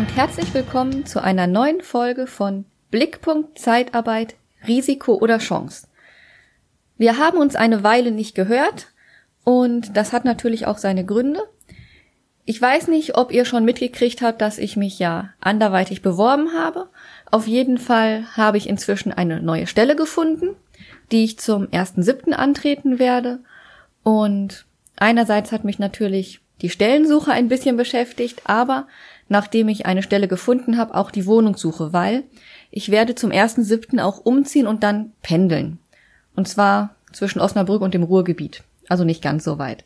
und herzlich willkommen zu einer neuen Folge von Blickpunkt Zeitarbeit, Risiko oder Chance. Wir haben uns eine Weile nicht gehört und das hat natürlich auch seine Gründe. Ich weiß nicht, ob ihr schon mitgekriegt habt, dass ich mich ja anderweitig beworben habe. Auf jeden Fall habe ich inzwischen eine neue Stelle gefunden, die ich zum 1.7. antreten werde. Und einerseits hat mich natürlich die Stellensuche ein bisschen beschäftigt, aber nachdem ich eine Stelle gefunden habe, auch die Wohnungssuche, weil ich werde zum 1.7. auch umziehen und dann pendeln. Und zwar zwischen Osnabrück und dem Ruhrgebiet. Also nicht ganz so weit.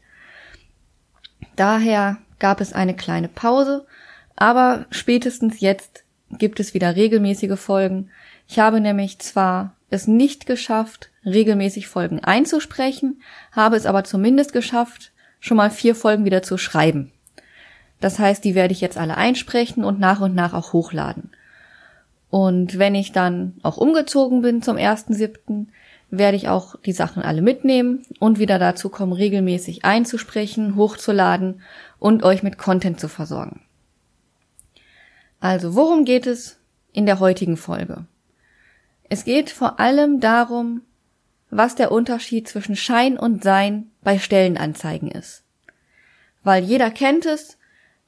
Daher gab es eine kleine Pause, aber spätestens jetzt gibt es wieder regelmäßige Folgen. Ich habe nämlich zwar es nicht geschafft, regelmäßig Folgen einzusprechen, habe es aber zumindest geschafft, schon mal vier Folgen wieder zu schreiben. Das heißt, die werde ich jetzt alle einsprechen und nach und nach auch hochladen. Und wenn ich dann auch umgezogen bin zum 1.7., werde ich auch die Sachen alle mitnehmen und wieder dazu kommen, regelmäßig einzusprechen, hochzuladen und euch mit Content zu versorgen. Also, worum geht es in der heutigen Folge? Es geht vor allem darum, was der Unterschied zwischen Schein und Sein bei Stellenanzeigen ist. Weil jeder kennt es,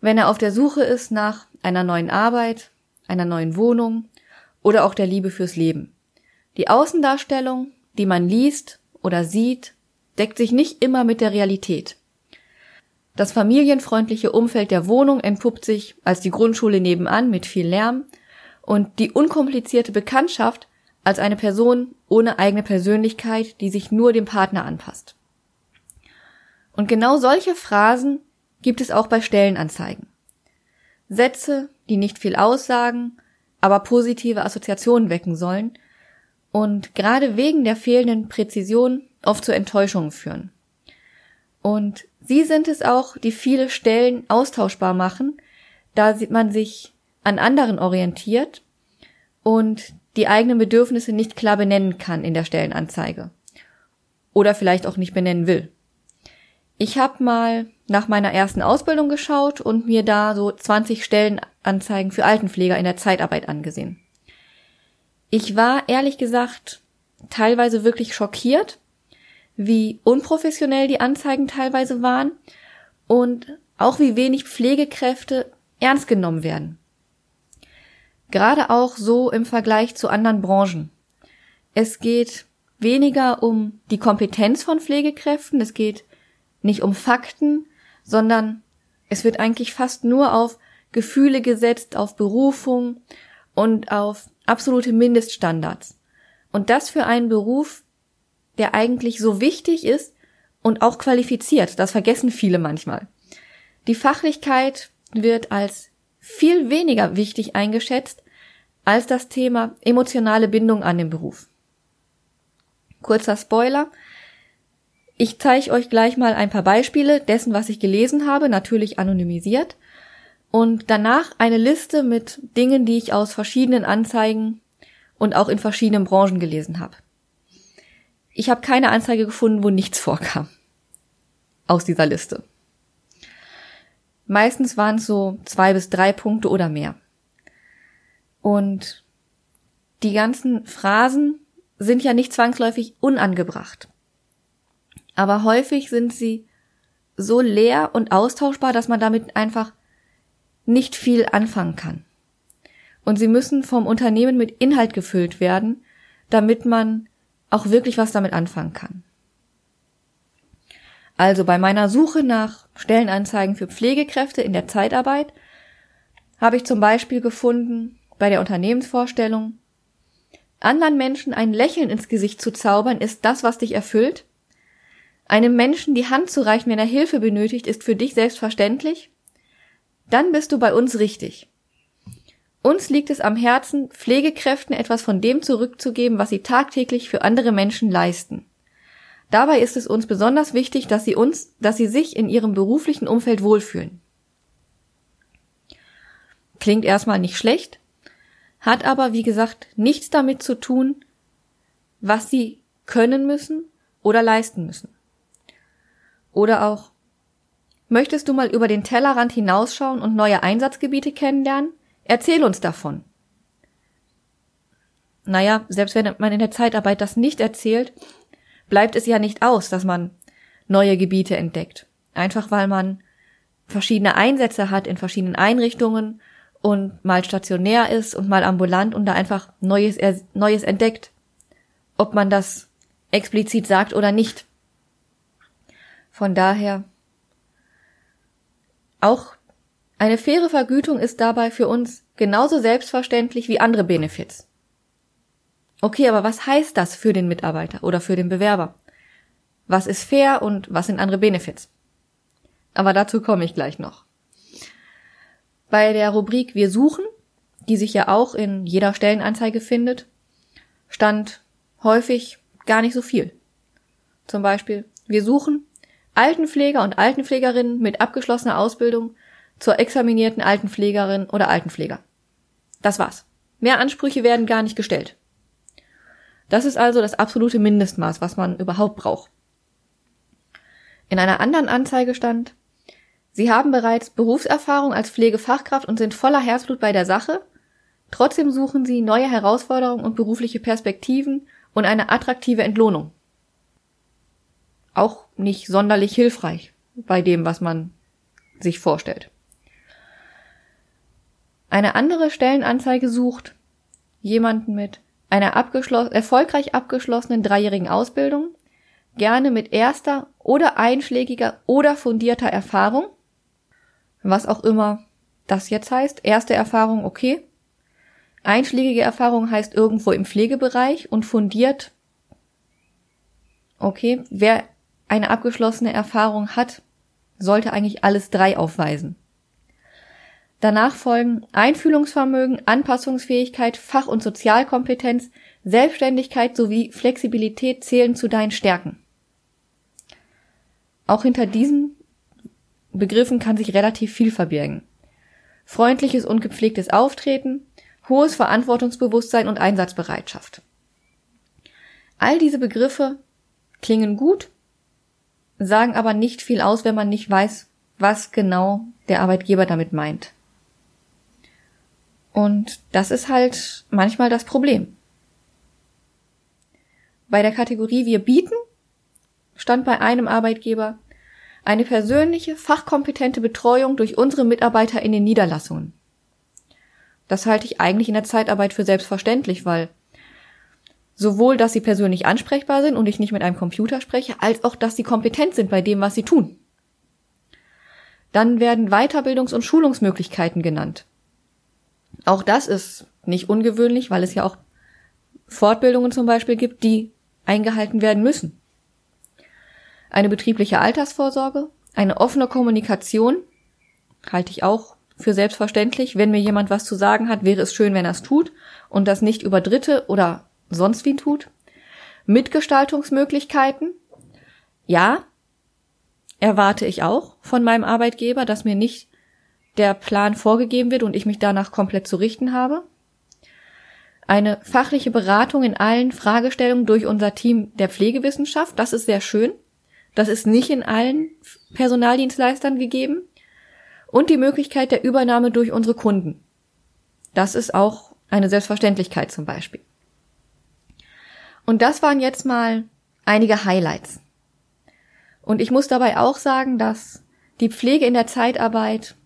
wenn er auf der Suche ist nach einer neuen Arbeit, einer neuen Wohnung oder auch der Liebe fürs Leben. Die Außendarstellung die man liest oder sieht, deckt sich nicht immer mit der Realität. Das familienfreundliche Umfeld der Wohnung entpuppt sich als die Grundschule nebenan mit viel Lärm und die unkomplizierte Bekanntschaft als eine Person ohne eigene Persönlichkeit, die sich nur dem Partner anpasst. Und genau solche Phrasen gibt es auch bei Stellenanzeigen. Sätze, die nicht viel aussagen, aber positive Assoziationen wecken sollen und gerade wegen der fehlenden Präzision oft zu Enttäuschungen führen. Und sie sind es auch, die viele Stellen austauschbar machen, da man sich an anderen orientiert und die eigenen Bedürfnisse nicht klar benennen kann in der Stellenanzeige. Oder vielleicht auch nicht benennen will. Ich habe mal nach meiner ersten Ausbildung geschaut und mir da so 20 Stellenanzeigen für Altenpfleger in der Zeitarbeit angesehen. Ich war ehrlich gesagt teilweise wirklich schockiert, wie unprofessionell die Anzeigen teilweise waren und auch wie wenig Pflegekräfte ernst genommen werden. Gerade auch so im Vergleich zu anderen Branchen. Es geht weniger um die Kompetenz von Pflegekräften, es geht nicht um Fakten, sondern es wird eigentlich fast nur auf Gefühle gesetzt, auf Berufung und auf absolute Mindeststandards. Und das für einen Beruf, der eigentlich so wichtig ist und auch qualifiziert. Das vergessen viele manchmal. Die Fachlichkeit wird als viel weniger wichtig eingeschätzt als das Thema emotionale Bindung an den Beruf. Kurzer Spoiler. Ich zeige euch gleich mal ein paar Beispiele dessen, was ich gelesen habe, natürlich anonymisiert und danach eine Liste mit Dingen, die ich aus verschiedenen Anzeigen und auch in verschiedenen Branchen gelesen habe. Ich habe keine Anzeige gefunden, wo nichts vorkam. Aus dieser Liste. Meistens waren es so zwei bis drei Punkte oder mehr. Und die ganzen Phrasen sind ja nicht zwangsläufig unangebracht. Aber häufig sind sie so leer und austauschbar, dass man damit einfach nicht viel anfangen kann. Und sie müssen vom Unternehmen mit Inhalt gefüllt werden, damit man auch wirklich was damit anfangen kann. Also bei meiner Suche nach Stellenanzeigen für Pflegekräfte in der Zeitarbeit habe ich zum Beispiel gefunden bei der Unternehmensvorstellung, anderen Menschen ein Lächeln ins Gesicht zu zaubern, ist das, was dich erfüllt? Einem Menschen die Hand zu reichen, wenn er Hilfe benötigt, ist für dich selbstverständlich? dann bist du bei uns richtig. Uns liegt es am Herzen, Pflegekräften etwas von dem zurückzugeben, was sie tagtäglich für andere Menschen leisten. Dabei ist es uns besonders wichtig, dass sie uns, dass sie sich in ihrem beruflichen Umfeld wohlfühlen. Klingt erstmal nicht schlecht, hat aber, wie gesagt, nichts damit zu tun, was sie können müssen oder leisten müssen. Oder auch, Möchtest du mal über den Tellerrand hinausschauen und neue Einsatzgebiete kennenlernen? Erzähl uns davon. Naja, selbst wenn man in der Zeitarbeit das nicht erzählt, bleibt es ja nicht aus, dass man neue Gebiete entdeckt. Einfach weil man verschiedene Einsätze hat in verschiedenen Einrichtungen und mal stationär ist und mal ambulant und da einfach Neues, Neues entdeckt. Ob man das explizit sagt oder nicht. Von daher auch eine faire Vergütung ist dabei für uns genauso selbstverständlich wie andere Benefits. Okay, aber was heißt das für den Mitarbeiter oder für den Bewerber? Was ist fair und was sind andere Benefits? Aber dazu komme ich gleich noch. Bei der Rubrik Wir suchen, die sich ja auch in jeder Stellenanzeige findet, stand häufig gar nicht so viel. Zum Beispiel, wir suchen Altenpfleger und Altenpflegerinnen mit abgeschlossener Ausbildung zur examinierten Altenpflegerin oder Altenpfleger. Das war's. Mehr Ansprüche werden gar nicht gestellt. Das ist also das absolute Mindestmaß, was man überhaupt braucht. In einer anderen Anzeige stand, Sie haben bereits Berufserfahrung als Pflegefachkraft und sind voller Herzblut bei der Sache. Trotzdem suchen Sie neue Herausforderungen und berufliche Perspektiven und eine attraktive Entlohnung. Auch nicht sonderlich hilfreich bei dem, was man sich vorstellt. Eine andere Stellenanzeige sucht jemanden mit einer abgeschloss erfolgreich abgeschlossenen dreijährigen Ausbildung, gerne mit erster oder einschlägiger oder fundierter Erfahrung, was auch immer das jetzt heißt. Erste Erfahrung, okay. Einschlägige Erfahrung heißt irgendwo im Pflegebereich und fundiert, okay. Wer eine abgeschlossene Erfahrung hat, sollte eigentlich alles drei aufweisen. Danach folgen Einfühlungsvermögen, Anpassungsfähigkeit, Fach- und Sozialkompetenz, Selbstständigkeit sowie Flexibilität zählen zu deinen Stärken. Auch hinter diesen Begriffen kann sich relativ viel verbirgen. Freundliches und gepflegtes Auftreten, hohes Verantwortungsbewusstsein und Einsatzbereitschaft. All diese Begriffe klingen gut, sagen aber nicht viel aus, wenn man nicht weiß, was genau der Arbeitgeber damit meint. Und das ist halt manchmal das Problem. Bei der Kategorie Wir bieten stand bei einem Arbeitgeber eine persönliche, fachkompetente Betreuung durch unsere Mitarbeiter in den Niederlassungen. Das halte ich eigentlich in der Zeitarbeit für selbstverständlich, weil sowohl, dass sie persönlich ansprechbar sind und ich nicht mit einem Computer spreche, als auch, dass sie kompetent sind bei dem, was sie tun. Dann werden Weiterbildungs- und Schulungsmöglichkeiten genannt. Auch das ist nicht ungewöhnlich, weil es ja auch Fortbildungen zum Beispiel gibt, die eingehalten werden müssen. Eine betriebliche Altersvorsorge, eine offene Kommunikation halte ich auch für selbstverständlich. Wenn mir jemand was zu sagen hat, wäre es schön, wenn er es tut und das nicht über Dritte oder sonst wie tut. Mitgestaltungsmöglichkeiten. Ja, erwarte ich auch von meinem Arbeitgeber, dass mir nicht der Plan vorgegeben wird und ich mich danach komplett zu richten habe. Eine fachliche Beratung in allen Fragestellungen durch unser Team der Pflegewissenschaft, das ist sehr schön. Das ist nicht in allen Personaldienstleistern gegeben. Und die Möglichkeit der Übernahme durch unsere Kunden. Das ist auch eine Selbstverständlichkeit zum Beispiel. Und das waren jetzt mal einige Highlights. Und ich muss dabei auch sagen, dass die Pflege in der Zeitarbeit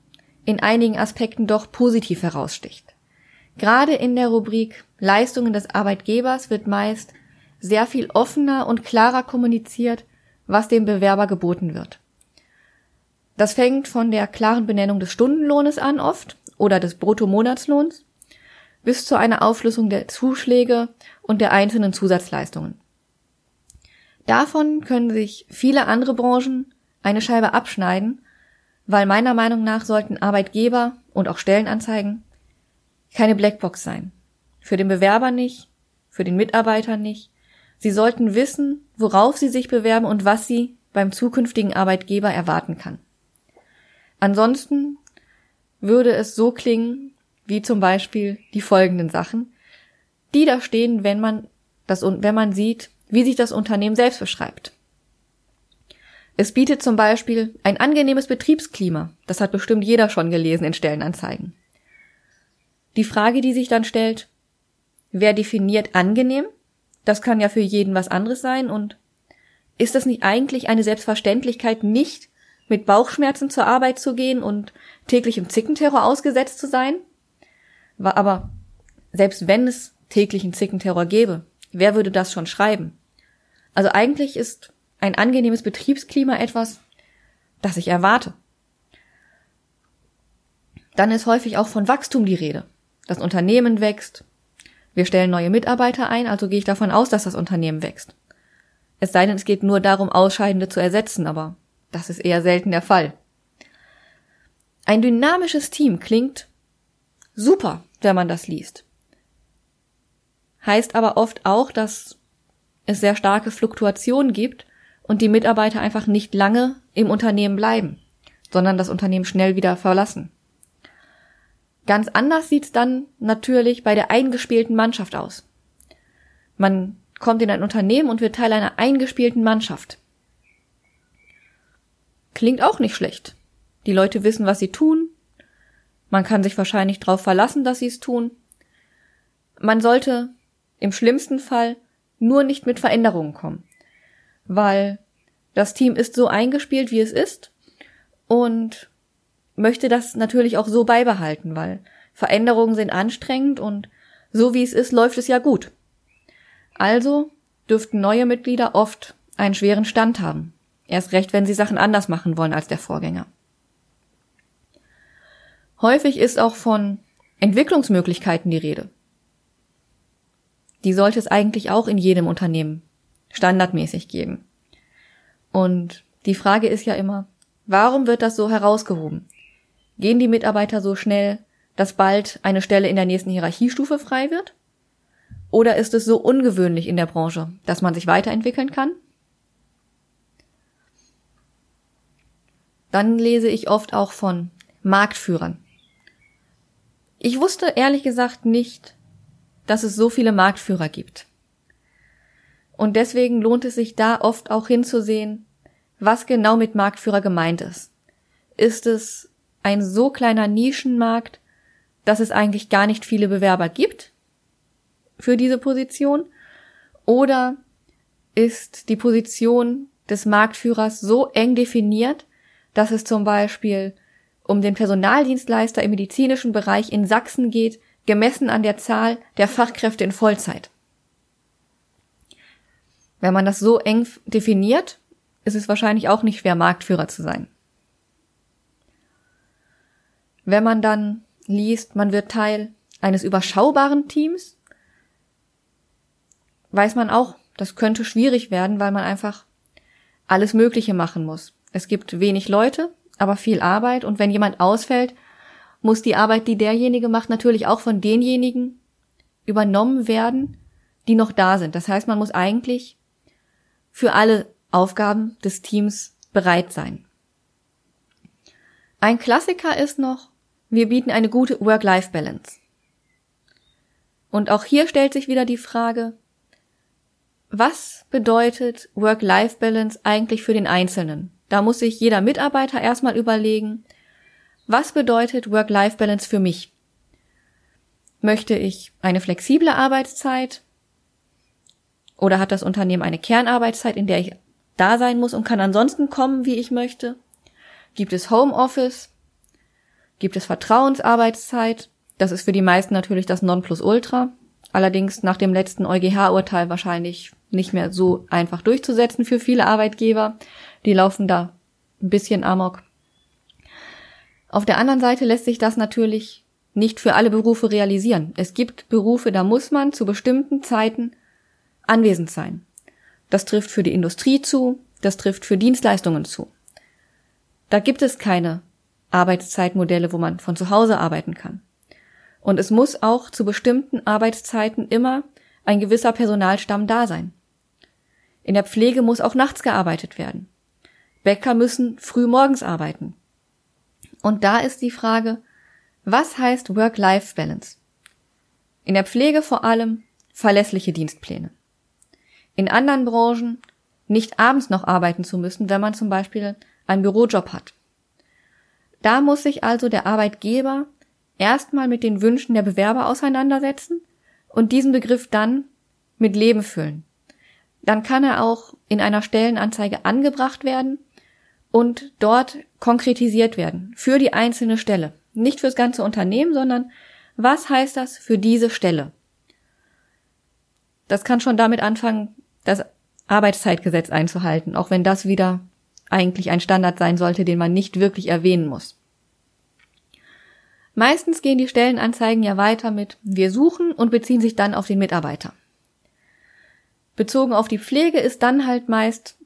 in einigen Aspekten doch positiv heraussticht. Gerade in der Rubrik Leistungen des Arbeitgebers wird meist sehr viel offener und klarer kommuniziert, was dem Bewerber geboten wird. Das fängt von der klaren Benennung des Stundenlohnes an oft oder des Bruttomonatslohns bis zu einer Aufschlüsselung der Zuschläge und der einzelnen Zusatzleistungen. Davon können sich viele andere Branchen eine Scheibe abschneiden weil meiner Meinung nach sollten Arbeitgeber und auch Stellenanzeigen keine Blackbox sein. Für den Bewerber nicht, für den Mitarbeiter nicht. Sie sollten wissen, worauf sie sich bewerben und was sie beim zukünftigen Arbeitgeber erwarten kann. Ansonsten würde es so klingen, wie zum Beispiel die folgenden Sachen, die da stehen, wenn man das, wenn man sieht, wie sich das Unternehmen selbst beschreibt. Es bietet zum Beispiel ein angenehmes Betriebsklima. Das hat bestimmt jeder schon gelesen in Stellenanzeigen. die Frage, die sich dann stellt, wer definiert angenehm? Das kann ja für jeden was anderes sein und ist das nicht eigentlich eine Selbstverständlichkeit, nicht mit Bauchschmerzen zur Arbeit zu gehen und täglich im Zickenterror ausgesetzt zu sein? Aber selbst wenn es täglichen Zickenterror gäbe, wer würde das schon schreiben? Also eigentlich ist ein angenehmes Betriebsklima etwas, das ich erwarte. Dann ist häufig auch von Wachstum die Rede. Das Unternehmen wächst. Wir stellen neue Mitarbeiter ein, also gehe ich davon aus, dass das Unternehmen wächst. Es sei denn, es geht nur darum, Ausscheidende zu ersetzen, aber das ist eher selten der Fall. Ein dynamisches Team klingt super, wenn man das liest. Heißt aber oft auch, dass es sehr starke Fluktuationen gibt und die Mitarbeiter einfach nicht lange im Unternehmen bleiben, sondern das Unternehmen schnell wieder verlassen. Ganz anders sieht's dann natürlich bei der eingespielten Mannschaft aus. Man kommt in ein Unternehmen und wird Teil einer eingespielten Mannschaft. Klingt auch nicht schlecht. Die Leute wissen, was sie tun. Man kann sich wahrscheinlich darauf verlassen, dass sie es tun. Man sollte im schlimmsten Fall nur nicht mit Veränderungen kommen, weil das Team ist so eingespielt, wie es ist und möchte das natürlich auch so beibehalten, weil Veränderungen sind anstrengend und so wie es ist, läuft es ja gut. Also dürften neue Mitglieder oft einen schweren Stand haben. Erst recht, wenn sie Sachen anders machen wollen als der Vorgänger. Häufig ist auch von Entwicklungsmöglichkeiten die Rede. Die sollte es eigentlich auch in jedem Unternehmen standardmäßig geben. Und die Frage ist ja immer, warum wird das so herausgehoben? Gehen die Mitarbeiter so schnell, dass bald eine Stelle in der nächsten Hierarchiestufe frei wird? Oder ist es so ungewöhnlich in der Branche, dass man sich weiterentwickeln kann? Dann lese ich oft auch von Marktführern. Ich wusste ehrlich gesagt nicht, dass es so viele Marktführer gibt. Und deswegen lohnt es sich da oft auch hinzusehen, was genau mit Marktführer gemeint ist. Ist es ein so kleiner Nischenmarkt, dass es eigentlich gar nicht viele Bewerber gibt für diese Position? Oder ist die Position des Marktführers so eng definiert, dass es zum Beispiel um den Personaldienstleister im medizinischen Bereich in Sachsen geht, gemessen an der Zahl der Fachkräfte in Vollzeit. Wenn man das so eng definiert, ist es wahrscheinlich auch nicht schwer, Marktführer zu sein. Wenn man dann liest, man wird Teil eines überschaubaren Teams, weiß man auch, das könnte schwierig werden, weil man einfach alles Mögliche machen muss. Es gibt wenig Leute, aber viel Arbeit und wenn jemand ausfällt, muss die Arbeit, die derjenige macht, natürlich auch von denjenigen übernommen werden, die noch da sind. Das heißt, man muss eigentlich für alle Aufgaben des Teams bereit sein. Ein Klassiker ist noch, wir bieten eine gute Work-Life-Balance. Und auch hier stellt sich wieder die Frage, was bedeutet Work-Life-Balance eigentlich für den Einzelnen? Da muss sich jeder Mitarbeiter erstmal überlegen, was bedeutet Work-Life-Balance für mich? Möchte ich eine flexible Arbeitszeit? Oder hat das Unternehmen eine Kernarbeitszeit, in der ich da sein muss und kann ansonsten kommen, wie ich möchte? Gibt es Homeoffice? Gibt es Vertrauensarbeitszeit? Das ist für die meisten natürlich das Nonplusultra. Allerdings nach dem letzten EuGH-Urteil wahrscheinlich nicht mehr so einfach durchzusetzen für viele Arbeitgeber. Die laufen da ein bisschen amok. Auf der anderen Seite lässt sich das natürlich nicht für alle Berufe realisieren. Es gibt Berufe, da muss man zu bestimmten Zeiten anwesend sein. Das trifft für die Industrie zu, das trifft für Dienstleistungen zu. Da gibt es keine Arbeitszeitmodelle, wo man von zu Hause arbeiten kann. Und es muss auch zu bestimmten Arbeitszeiten immer ein gewisser Personalstamm da sein. In der Pflege muss auch nachts gearbeitet werden. Bäcker müssen früh morgens arbeiten. Und da ist die Frage, was heißt Work-Life-Balance? In der Pflege vor allem verlässliche Dienstpläne. In anderen Branchen nicht abends noch arbeiten zu müssen, wenn man zum Beispiel einen Bürojob hat. Da muss sich also der Arbeitgeber erstmal mit den Wünschen der Bewerber auseinandersetzen und diesen Begriff dann mit Leben füllen. Dann kann er auch in einer Stellenanzeige angebracht werden und dort konkretisiert werden für die einzelne Stelle. Nicht fürs ganze Unternehmen, sondern was heißt das für diese Stelle? Das kann schon damit anfangen, das Arbeitszeitgesetz einzuhalten, auch wenn das wieder eigentlich ein Standard sein sollte, den man nicht wirklich erwähnen muss. Meistens gehen die Stellenanzeigen ja weiter mit wir suchen und beziehen sich dann auf den Mitarbeiter. Bezogen auf die Pflege ist dann halt meist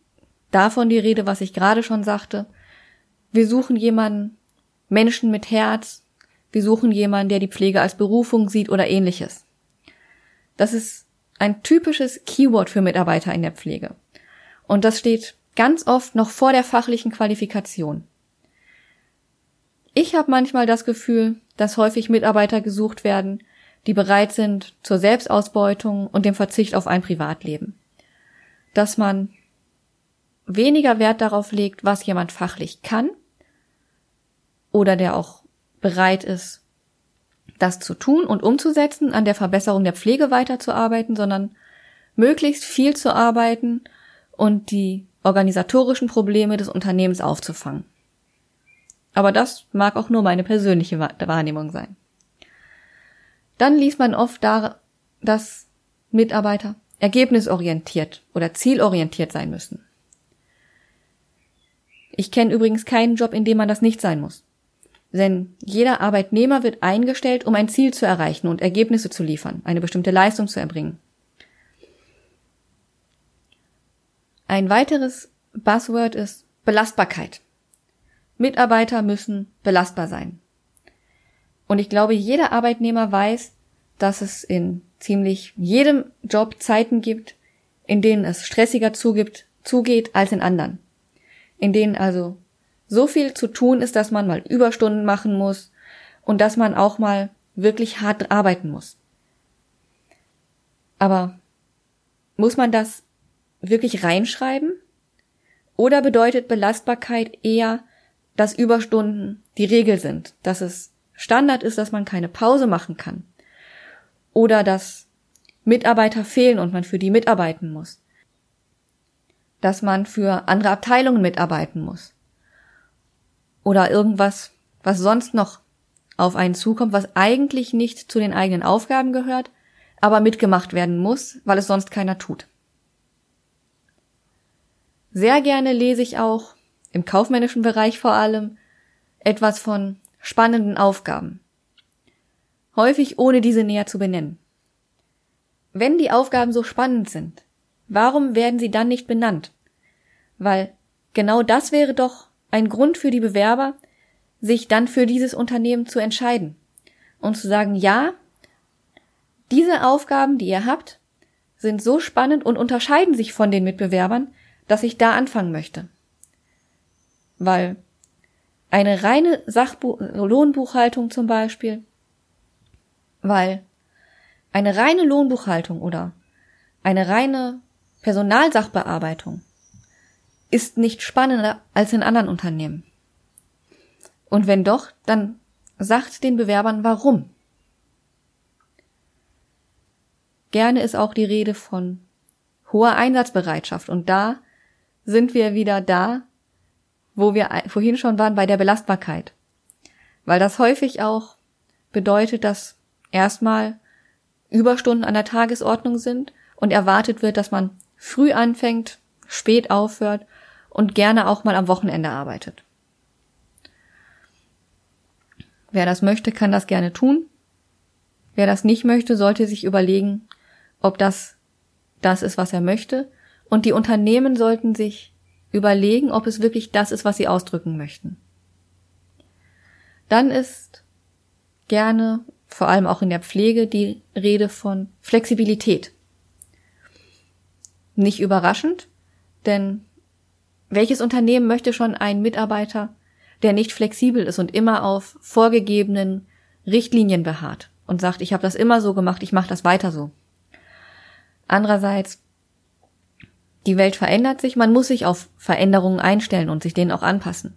davon die Rede, was ich gerade schon sagte. Wir suchen jemanden, Menschen mit Herz, wir suchen jemanden, der die Pflege als Berufung sieht oder ähnliches. Das ist ein typisches Keyword für Mitarbeiter in der Pflege. Und das steht ganz oft noch vor der fachlichen Qualifikation. Ich habe manchmal das Gefühl, dass häufig Mitarbeiter gesucht werden, die bereit sind zur Selbstausbeutung und dem Verzicht auf ein Privatleben. Dass man weniger Wert darauf legt, was jemand fachlich kann oder der auch bereit ist, das zu tun und umzusetzen, an der Verbesserung der Pflege weiterzuarbeiten, sondern möglichst viel zu arbeiten und die organisatorischen Probleme des Unternehmens aufzufangen. Aber das mag auch nur meine persönliche Wahrnehmung sein. Dann liest man oft da, dass Mitarbeiter ergebnisorientiert oder zielorientiert sein müssen. Ich kenne übrigens keinen Job, in dem man das nicht sein muss. Denn jeder Arbeitnehmer wird eingestellt, um ein Ziel zu erreichen und Ergebnisse zu liefern, eine bestimmte Leistung zu erbringen. Ein weiteres Buzzword ist Belastbarkeit. Mitarbeiter müssen belastbar sein. Und ich glaube, jeder Arbeitnehmer weiß, dass es in ziemlich jedem Job Zeiten gibt, in denen es stressiger zugibt, zugeht als in anderen. In denen also so viel zu tun ist, dass man mal Überstunden machen muss und dass man auch mal wirklich hart arbeiten muss. Aber muss man das wirklich reinschreiben? Oder bedeutet Belastbarkeit eher, dass Überstunden die Regel sind, dass es Standard ist, dass man keine Pause machen kann? Oder dass Mitarbeiter fehlen und man für die mitarbeiten muss? Dass man für andere Abteilungen mitarbeiten muss? Oder irgendwas, was sonst noch auf einen zukommt, was eigentlich nicht zu den eigenen Aufgaben gehört, aber mitgemacht werden muss, weil es sonst keiner tut. Sehr gerne lese ich auch, im kaufmännischen Bereich vor allem, etwas von spannenden Aufgaben. Häufig ohne diese näher zu benennen. Wenn die Aufgaben so spannend sind, warum werden sie dann nicht benannt? Weil genau das wäre doch ein Grund für die Bewerber, sich dann für dieses Unternehmen zu entscheiden und zu sagen, ja, diese Aufgaben, die ihr habt, sind so spannend und unterscheiden sich von den Mitbewerbern, dass ich da anfangen möchte. Weil eine reine Sachbu Lohnbuchhaltung zum Beispiel, weil eine reine Lohnbuchhaltung oder eine reine Personalsachbearbeitung ist nicht spannender als in anderen Unternehmen. Und wenn doch, dann sagt den Bewerbern warum. Gerne ist auch die Rede von hoher Einsatzbereitschaft und da sind wir wieder da, wo wir vorhin schon waren bei der Belastbarkeit. Weil das häufig auch bedeutet, dass erstmal Überstunden an der Tagesordnung sind und erwartet wird, dass man früh anfängt, spät aufhört und gerne auch mal am Wochenende arbeitet. Wer das möchte, kann das gerne tun. Wer das nicht möchte, sollte sich überlegen, ob das das ist, was er möchte und die Unternehmen sollten sich überlegen, ob es wirklich das ist, was sie ausdrücken möchten. Dann ist gerne, vor allem auch in der Pflege, die Rede von Flexibilität. Nicht überraschend, denn welches Unternehmen möchte schon einen Mitarbeiter, der nicht flexibel ist und immer auf vorgegebenen Richtlinien beharrt und sagt, ich habe das immer so gemacht, ich mache das weiter so. Andererseits die Welt verändert sich, man muss sich auf Veränderungen einstellen und sich denen auch anpassen.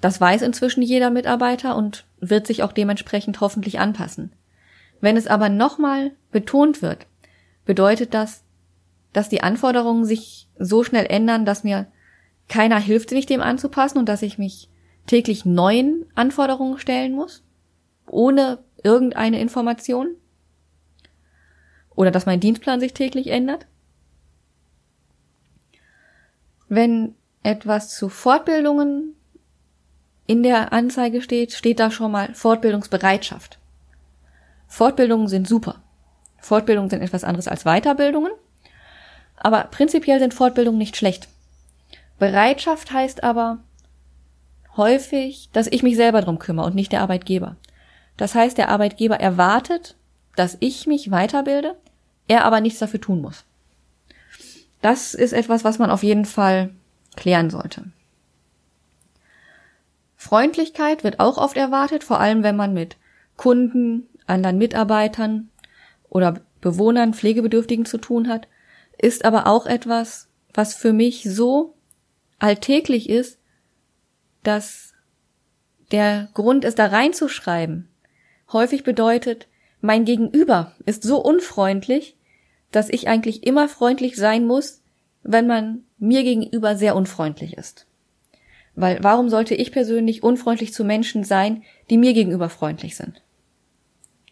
Das weiß inzwischen jeder Mitarbeiter und wird sich auch dementsprechend hoffentlich anpassen. Wenn es aber nochmal betont wird, bedeutet das, dass die Anforderungen sich so schnell ändern, dass mir keiner hilft, sich dem anzupassen und dass ich mich täglich neuen Anforderungen stellen muss, ohne irgendeine Information. Oder dass mein Dienstplan sich täglich ändert. Wenn etwas zu Fortbildungen in der Anzeige steht, steht da schon mal Fortbildungsbereitschaft. Fortbildungen sind super. Fortbildungen sind etwas anderes als Weiterbildungen. Aber prinzipiell sind Fortbildungen nicht schlecht. Bereitschaft heißt aber häufig, dass ich mich selber drum kümmere und nicht der Arbeitgeber. Das heißt, der Arbeitgeber erwartet, dass ich mich weiterbilde, er aber nichts dafür tun muss. Das ist etwas, was man auf jeden Fall klären sollte. Freundlichkeit wird auch oft erwartet, vor allem wenn man mit Kunden, anderen Mitarbeitern oder Bewohnern, Pflegebedürftigen zu tun hat, ist aber auch etwas, was für mich so alltäglich ist, dass der Grund, es da reinzuschreiben, häufig bedeutet, mein Gegenüber ist so unfreundlich, dass ich eigentlich immer freundlich sein muss, wenn man mir gegenüber sehr unfreundlich ist. Weil warum sollte ich persönlich unfreundlich zu Menschen sein, die mir gegenüber freundlich sind?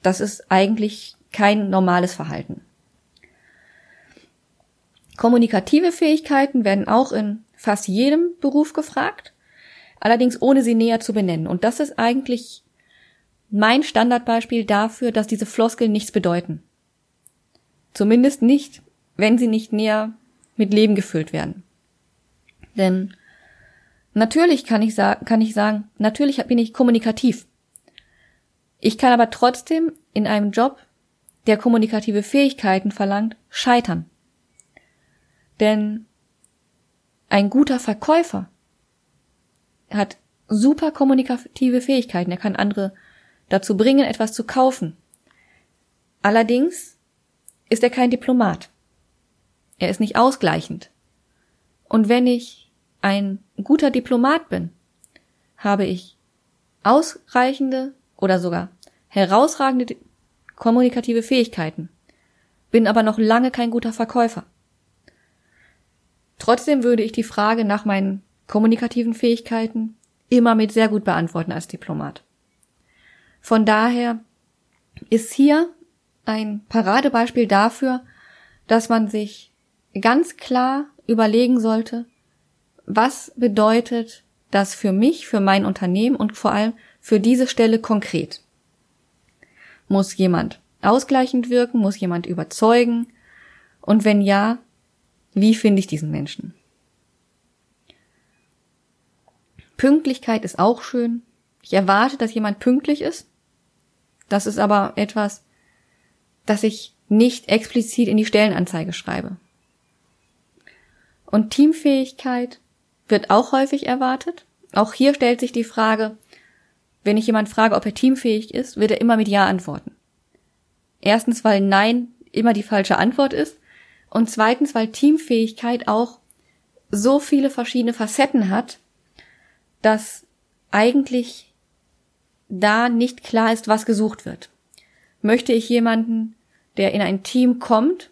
Das ist eigentlich kein normales Verhalten. Kommunikative Fähigkeiten werden auch in fast jedem Beruf gefragt, allerdings ohne sie näher zu benennen. Und das ist eigentlich mein Standardbeispiel dafür, dass diese Floskeln nichts bedeuten. Zumindest nicht, wenn sie nicht näher mit Leben gefüllt werden. Denn natürlich kann ich, sagen, kann ich sagen, natürlich bin ich kommunikativ. Ich kann aber trotzdem in einem Job, der kommunikative Fähigkeiten verlangt, scheitern. Denn ein guter Verkäufer hat super kommunikative Fähigkeiten. Er kann andere dazu bringen, etwas zu kaufen. Allerdings ist er kein Diplomat. Er ist nicht ausgleichend. Und wenn ich ein guter Diplomat bin, habe ich ausreichende oder sogar herausragende kommunikative Fähigkeiten, bin aber noch lange kein guter Verkäufer. Trotzdem würde ich die Frage nach meinen kommunikativen Fähigkeiten immer mit sehr gut beantworten als Diplomat. Von daher ist hier ein Paradebeispiel dafür, dass man sich ganz klar überlegen sollte, was bedeutet das für mich, für mein Unternehmen und vor allem für diese Stelle konkret. Muss jemand ausgleichend wirken? Muss jemand überzeugen? Und wenn ja, wie finde ich diesen Menschen? Pünktlichkeit ist auch schön. Ich erwarte, dass jemand pünktlich ist. Das ist aber etwas, das ich nicht explizit in die Stellenanzeige schreibe. Und Teamfähigkeit wird auch häufig erwartet. Auch hier stellt sich die Frage, wenn ich jemand frage, ob er teamfähig ist, wird er immer mit Ja antworten. Erstens, weil Nein immer die falsche Antwort ist. Und zweitens, weil Teamfähigkeit auch so viele verschiedene Facetten hat, dass eigentlich da nicht klar ist, was gesucht wird. Möchte ich jemanden, der in ein Team kommt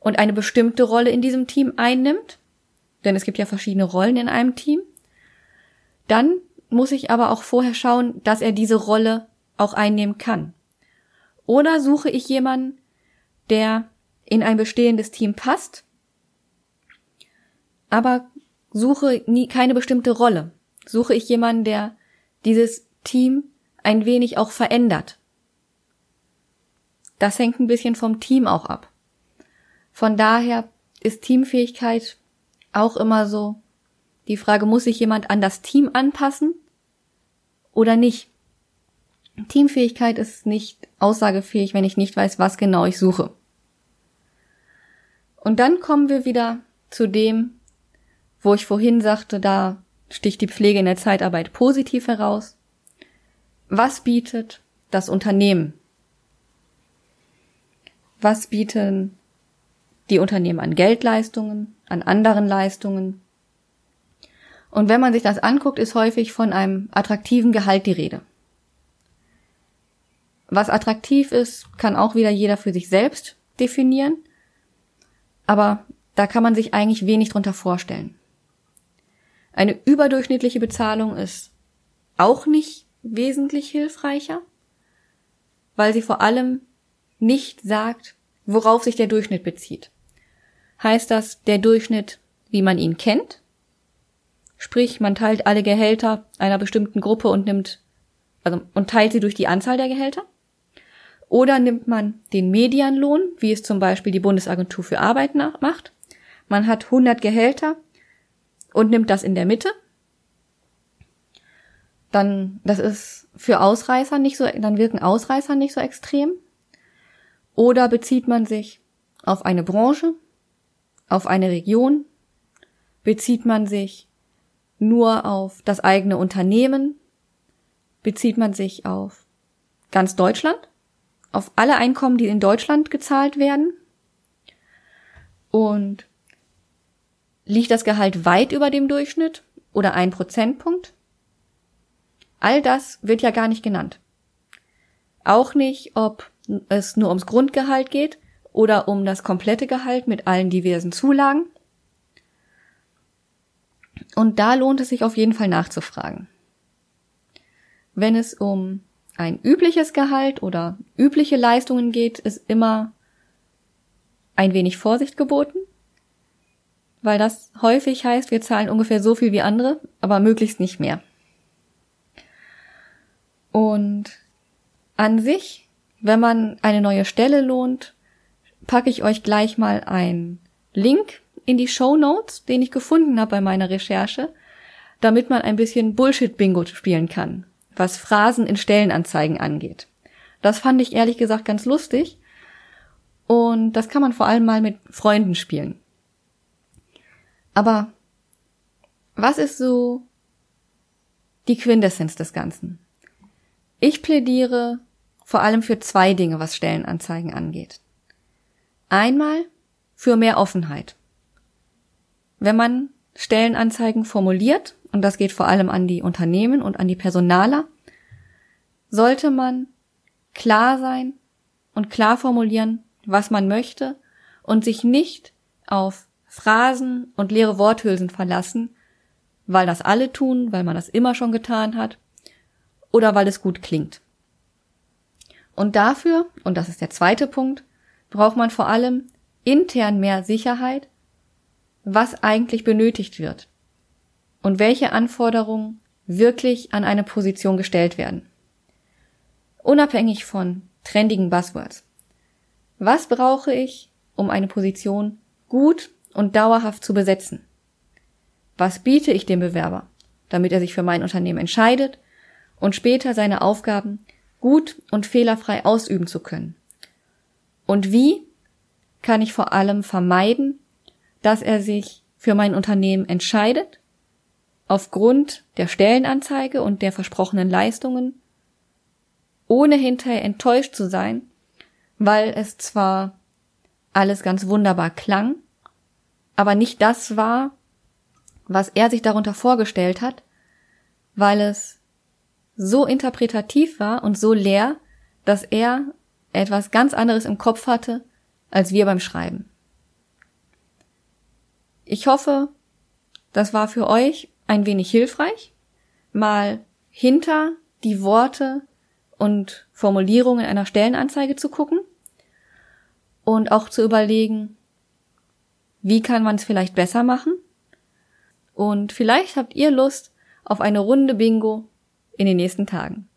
und eine bestimmte Rolle in diesem Team einnimmt? Denn es gibt ja verschiedene Rollen in einem Team. Dann muss ich aber auch vorher schauen, dass er diese Rolle auch einnehmen kann. Oder suche ich jemanden, der in ein bestehendes Team passt, aber suche nie keine bestimmte Rolle. Suche ich jemanden, der dieses Team ein wenig auch verändert. Das hängt ein bisschen vom Team auch ab. Von daher ist Teamfähigkeit auch immer so die Frage, muss sich jemand an das Team anpassen oder nicht? Teamfähigkeit ist nicht aussagefähig, wenn ich nicht weiß, was genau ich suche. Und dann kommen wir wieder zu dem, wo ich vorhin sagte, da sticht die Pflege in der Zeitarbeit positiv heraus. Was bietet das Unternehmen? Was bieten die Unternehmen an Geldleistungen, an anderen Leistungen? Und wenn man sich das anguckt, ist häufig von einem attraktiven Gehalt die Rede. Was attraktiv ist, kann auch wieder jeder für sich selbst definieren. Aber da kann man sich eigentlich wenig drunter vorstellen. Eine überdurchschnittliche Bezahlung ist auch nicht wesentlich hilfreicher, weil sie vor allem nicht sagt, worauf sich der Durchschnitt bezieht. Heißt das der Durchschnitt, wie man ihn kennt? Sprich, man teilt alle Gehälter einer bestimmten Gruppe und nimmt, also, und teilt sie durch die Anzahl der Gehälter? Oder nimmt man den Medianlohn, wie es zum Beispiel die Bundesagentur für Arbeit macht? Man hat 100 Gehälter und nimmt das in der Mitte. Dann, das ist für Ausreißer nicht so, dann wirken Ausreißer nicht so extrem. Oder bezieht man sich auf eine Branche, auf eine Region? Bezieht man sich nur auf das eigene Unternehmen? Bezieht man sich auf ganz Deutschland? Auf alle Einkommen, die in Deutschland gezahlt werden. Und liegt das Gehalt weit über dem Durchschnitt oder ein Prozentpunkt? All das wird ja gar nicht genannt. Auch nicht, ob es nur ums Grundgehalt geht oder um das komplette Gehalt mit allen diversen Zulagen. Und da lohnt es sich auf jeden Fall nachzufragen. Wenn es um ein übliches Gehalt oder übliche Leistungen geht, ist immer ein wenig Vorsicht geboten, weil das häufig heißt, wir zahlen ungefähr so viel wie andere, aber möglichst nicht mehr. Und an sich, wenn man eine neue Stelle lohnt, packe ich euch gleich mal einen Link in die Show Notes, den ich gefunden habe bei meiner Recherche, damit man ein bisschen Bullshit-Bingo spielen kann was Phrasen in Stellenanzeigen angeht. Das fand ich ehrlich gesagt ganz lustig. Und das kann man vor allem mal mit Freunden spielen. Aber was ist so die Quintessenz des Ganzen? Ich plädiere vor allem für zwei Dinge, was Stellenanzeigen angeht. Einmal für mehr Offenheit. Wenn man Stellenanzeigen formuliert, und das geht vor allem an die Unternehmen und an die Personaler, sollte man klar sein und klar formulieren, was man möchte und sich nicht auf Phrasen und leere Worthülsen verlassen, weil das alle tun, weil man das immer schon getan hat oder weil es gut klingt. Und dafür, und das ist der zweite Punkt, braucht man vor allem intern mehr Sicherheit, was eigentlich benötigt wird und welche Anforderungen wirklich an eine Position gestellt werden. Unabhängig von trendigen Buzzwords. Was brauche ich, um eine Position gut und dauerhaft zu besetzen? Was biete ich dem Bewerber, damit er sich für mein Unternehmen entscheidet und später seine Aufgaben gut und fehlerfrei ausüben zu können? Und wie kann ich vor allem vermeiden, dass er sich für mein Unternehmen entscheidet aufgrund der Stellenanzeige und der versprochenen Leistungen, ohne hinterher enttäuscht zu sein, weil es zwar alles ganz wunderbar klang, aber nicht das war, was er sich darunter vorgestellt hat, weil es so interpretativ war und so leer, dass er etwas ganz anderes im Kopf hatte als wir beim Schreiben. Ich hoffe, das war für euch ein wenig hilfreich, mal hinter die Worte und Formulierungen einer Stellenanzeige zu gucken und auch zu überlegen, wie kann man es vielleicht besser machen? Und vielleicht habt ihr Lust auf eine Runde Bingo in den nächsten Tagen.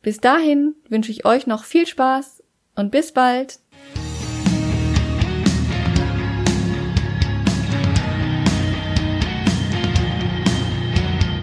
Bis dahin wünsche ich euch noch viel Spaß und bis bald.